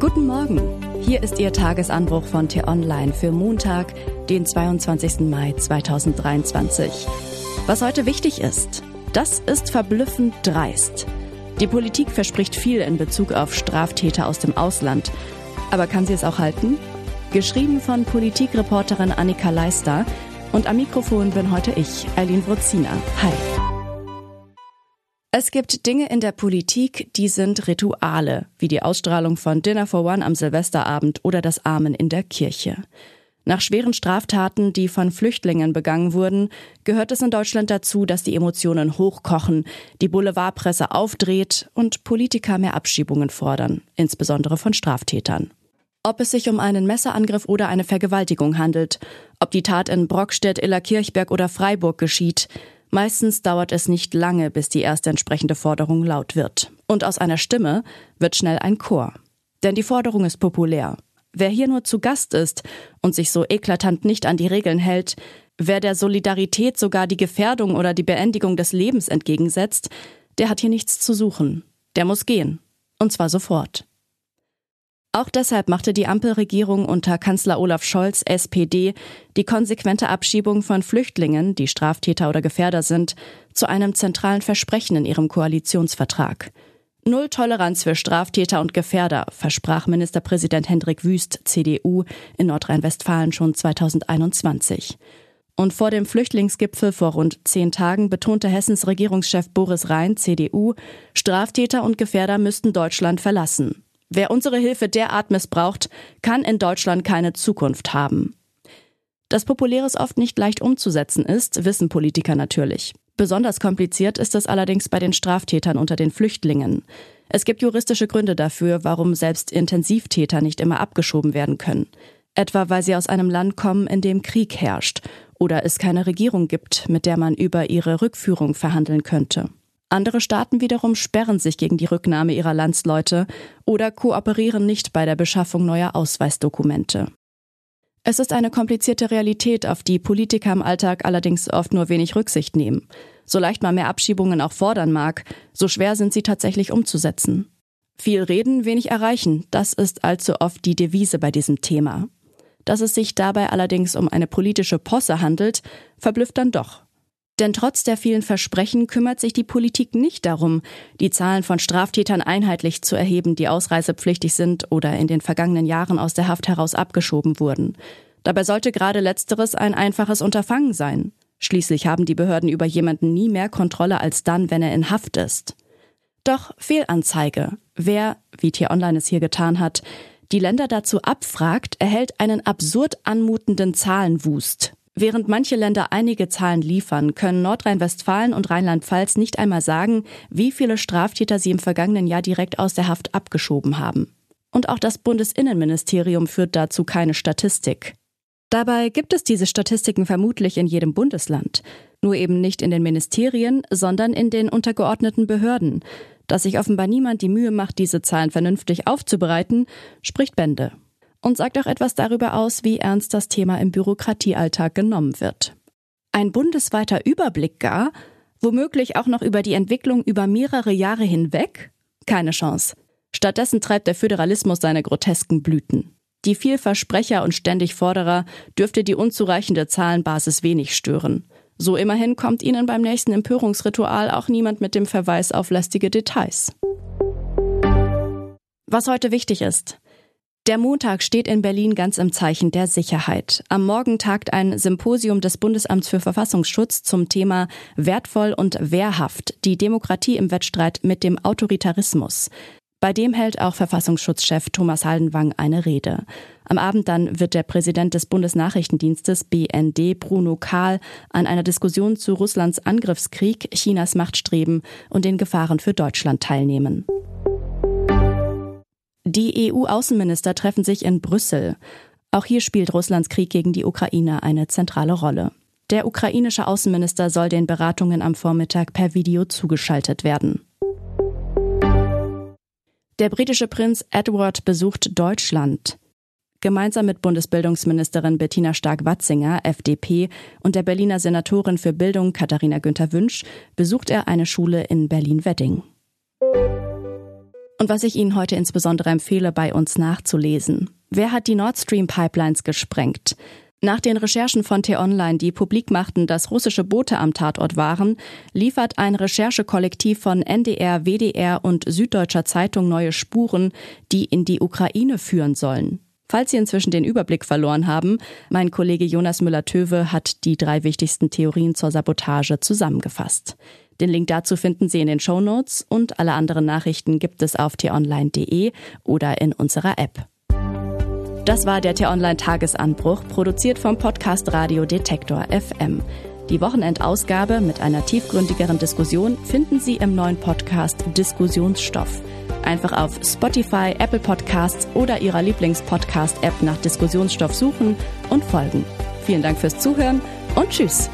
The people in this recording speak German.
Guten Morgen. Hier ist Ihr Tagesanbruch von T-Online für Montag, den 22. Mai 2023. Was heute wichtig ist, das ist verblüffend dreist. Die Politik verspricht viel in Bezug auf Straftäter aus dem Ausland. Aber kann sie es auch halten? Geschrieben von Politikreporterin Annika Leister. Und am Mikrofon bin heute ich, Eileen Wruzina. Hi. Es gibt Dinge in der Politik, die sind Rituale, wie die Ausstrahlung von Dinner for One am Silvesterabend oder das Amen in der Kirche. Nach schweren Straftaten, die von Flüchtlingen begangen wurden, gehört es in Deutschland dazu, dass die Emotionen hochkochen, die Boulevardpresse aufdreht und Politiker mehr Abschiebungen fordern, insbesondere von Straftätern. Ob es sich um einen Messerangriff oder eine Vergewaltigung handelt, ob die Tat in Brockstedt, Illerkirchberg oder Freiburg geschieht, Meistens dauert es nicht lange, bis die erste entsprechende Forderung laut wird. Und aus einer Stimme wird schnell ein Chor. Denn die Forderung ist populär. Wer hier nur zu Gast ist und sich so eklatant nicht an die Regeln hält, wer der Solidarität sogar die Gefährdung oder die Beendigung des Lebens entgegensetzt, der hat hier nichts zu suchen. Der muss gehen. Und zwar sofort. Auch deshalb machte die Ampelregierung unter Kanzler Olaf Scholz SPD die konsequente Abschiebung von Flüchtlingen, die Straftäter oder Gefährder sind, zu einem zentralen Versprechen in ihrem Koalitionsvertrag. Null Toleranz für Straftäter und Gefährder, versprach Ministerpräsident Hendrik Wüst, CDU, in Nordrhein-Westfalen schon 2021. Und vor dem Flüchtlingsgipfel vor rund zehn Tagen betonte Hessens Regierungschef Boris Rhein, CDU, Straftäter und Gefährder müssten Deutschland verlassen. Wer unsere Hilfe derart missbraucht, kann in Deutschland keine Zukunft haben. Dass Populäres oft nicht leicht umzusetzen ist, wissen Politiker natürlich. Besonders kompliziert ist es allerdings bei den Straftätern unter den Flüchtlingen. Es gibt juristische Gründe dafür, warum selbst Intensivtäter nicht immer abgeschoben werden können. Etwa weil sie aus einem Land kommen, in dem Krieg herrscht oder es keine Regierung gibt, mit der man über ihre Rückführung verhandeln könnte. Andere Staaten wiederum sperren sich gegen die Rücknahme ihrer Landsleute oder kooperieren nicht bei der Beschaffung neuer Ausweisdokumente. Es ist eine komplizierte Realität, auf die Politiker im Alltag allerdings oft nur wenig Rücksicht nehmen. So leicht man mehr Abschiebungen auch fordern mag, so schwer sind sie tatsächlich umzusetzen. Viel reden, wenig erreichen, das ist allzu oft die Devise bei diesem Thema. Dass es sich dabei allerdings um eine politische Posse handelt, verblüfft dann doch. Denn trotz der vielen Versprechen kümmert sich die Politik nicht darum, die Zahlen von Straftätern einheitlich zu erheben, die ausreisepflichtig sind oder in den vergangenen Jahren aus der Haft heraus abgeschoben wurden. Dabei sollte gerade letzteres ein einfaches Unterfangen sein. Schließlich haben die Behörden über jemanden nie mehr Kontrolle als dann, wenn er in Haft ist. Doch Fehlanzeige. Wer, wie Tier Online es hier getan hat, die Länder dazu abfragt, erhält einen absurd anmutenden Zahlenwust. Während manche Länder einige Zahlen liefern, können Nordrhein-Westfalen und Rheinland-Pfalz nicht einmal sagen, wie viele Straftäter sie im vergangenen Jahr direkt aus der Haft abgeschoben haben. Und auch das Bundesinnenministerium führt dazu keine Statistik. Dabei gibt es diese Statistiken vermutlich in jedem Bundesland, nur eben nicht in den Ministerien, sondern in den untergeordneten Behörden. Dass sich offenbar niemand die Mühe macht, diese Zahlen vernünftig aufzubereiten, spricht Bände und sagt auch etwas darüber aus, wie ernst das Thema im Bürokratiealltag genommen wird. Ein bundesweiter Überblick gar, womöglich auch noch über die Entwicklung über mehrere Jahre hinweg? Keine Chance. Stattdessen treibt der Föderalismus seine grotesken Blüten. Die Vielversprecher und ständig Forderer dürfte die unzureichende Zahlenbasis wenig stören. So immerhin kommt ihnen beim nächsten Empörungsritual auch niemand mit dem Verweis auf lästige Details. Was heute wichtig ist. Der Montag steht in Berlin ganz im Zeichen der Sicherheit. Am Morgen tagt ein Symposium des Bundesamts für Verfassungsschutz zum Thema Wertvoll und Wehrhaft, die Demokratie im Wettstreit mit dem Autoritarismus. Bei dem hält auch Verfassungsschutzchef Thomas Haldenwang eine Rede. Am Abend dann wird der Präsident des Bundesnachrichtendienstes BND Bruno Kahl an einer Diskussion zu Russlands Angriffskrieg, Chinas Machtstreben und den Gefahren für Deutschland teilnehmen. Die EU-Außenminister treffen sich in Brüssel. Auch hier spielt Russlands Krieg gegen die Ukraine eine zentrale Rolle. Der ukrainische Außenminister soll den Beratungen am Vormittag per Video zugeschaltet werden. Der britische Prinz Edward besucht Deutschland. Gemeinsam mit Bundesbildungsministerin Bettina Stark-Watzinger, FDP, und der Berliner Senatorin für Bildung Katharina Günther Wünsch besucht er eine Schule in Berlin-Wedding. Und was ich Ihnen heute insbesondere empfehle, bei uns nachzulesen. Wer hat die Nord Stream Pipelines gesprengt? Nach den Recherchen von T-Online, die publik machten, dass russische Boote am Tatort waren, liefert ein Recherchekollektiv von NDR, WDR und Süddeutscher Zeitung neue Spuren, die in die Ukraine führen sollen. Falls Sie inzwischen den Überblick verloren haben, mein Kollege Jonas Müller-Töwe hat die drei wichtigsten Theorien zur Sabotage zusammengefasst. Den Link dazu finden Sie in den Show Notes und alle anderen Nachrichten gibt es auf t-online.de oder in unserer App. Das war der T-Online Tagesanbruch, produziert vom Podcast Radio Detektor FM. Die Wochenendausgabe mit einer tiefgründigeren Diskussion finden Sie im neuen Podcast Diskussionsstoff. Einfach auf Spotify, Apple Podcasts oder Ihrer Lieblingspodcast-App nach Diskussionsstoff suchen und folgen. Vielen Dank fürs Zuhören und Tschüss.